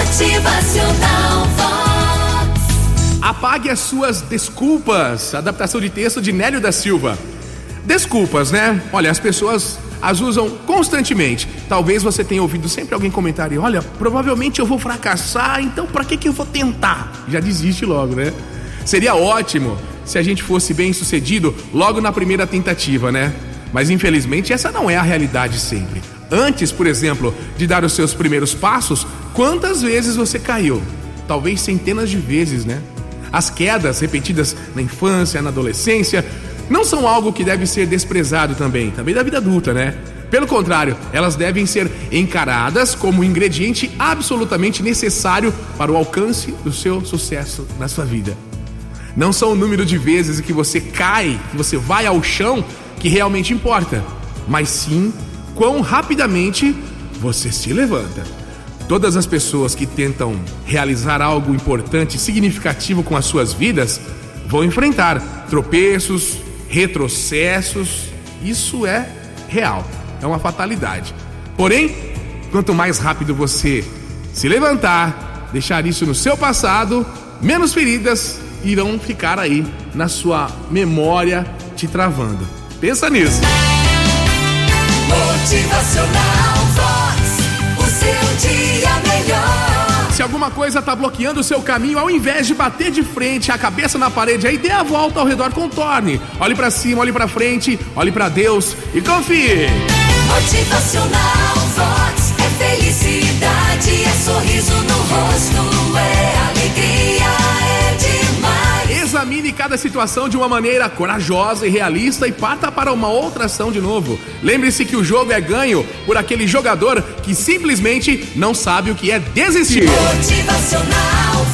Motivacional Vox. Apague as suas desculpas. Adaptação de texto de Nélio da Silva. Desculpas, né? Olha, as pessoas as usam constantemente. Talvez você tenha ouvido sempre alguém comentar: olha, provavelmente eu vou fracassar, então para que, que eu vou tentar? Já desiste logo, né? Seria ótimo se a gente fosse bem sucedido logo na primeira tentativa, né? Mas infelizmente essa não é a realidade sempre. Antes, por exemplo, de dar os seus primeiros passos, quantas vezes você caiu? Talvez centenas de vezes, né? As quedas repetidas na infância, na adolescência, não são algo que deve ser desprezado também, também da vida adulta, né? Pelo contrário, elas devem ser encaradas como ingrediente absolutamente necessário para o alcance do seu sucesso na sua vida. Não são o número de vezes que você cai, que você vai ao chão, que realmente importa, mas sim quão rapidamente você se levanta. Todas as pessoas que tentam realizar algo importante, significativo com as suas vidas, vão enfrentar tropeços, retrocessos. Isso é real, é uma fatalidade. Porém, quanto mais rápido você se levantar, deixar isso no seu passado, menos feridas irão ficar aí na sua memória te travando. Pensa nisso. Motivacional Vox. O seu dia melhor. Se alguma coisa tá bloqueando o seu caminho, ao invés de bater de frente, a cabeça na parede, aí dê a volta ao redor, contorne. Olhe para cima, olhe para frente, olhe para Deus e confie. Motivacional Vox. Cada situação de uma maneira corajosa e realista e parta para uma outra ação de novo. Lembre-se que o jogo é ganho por aquele jogador que simplesmente não sabe o que é desistir. Motivacional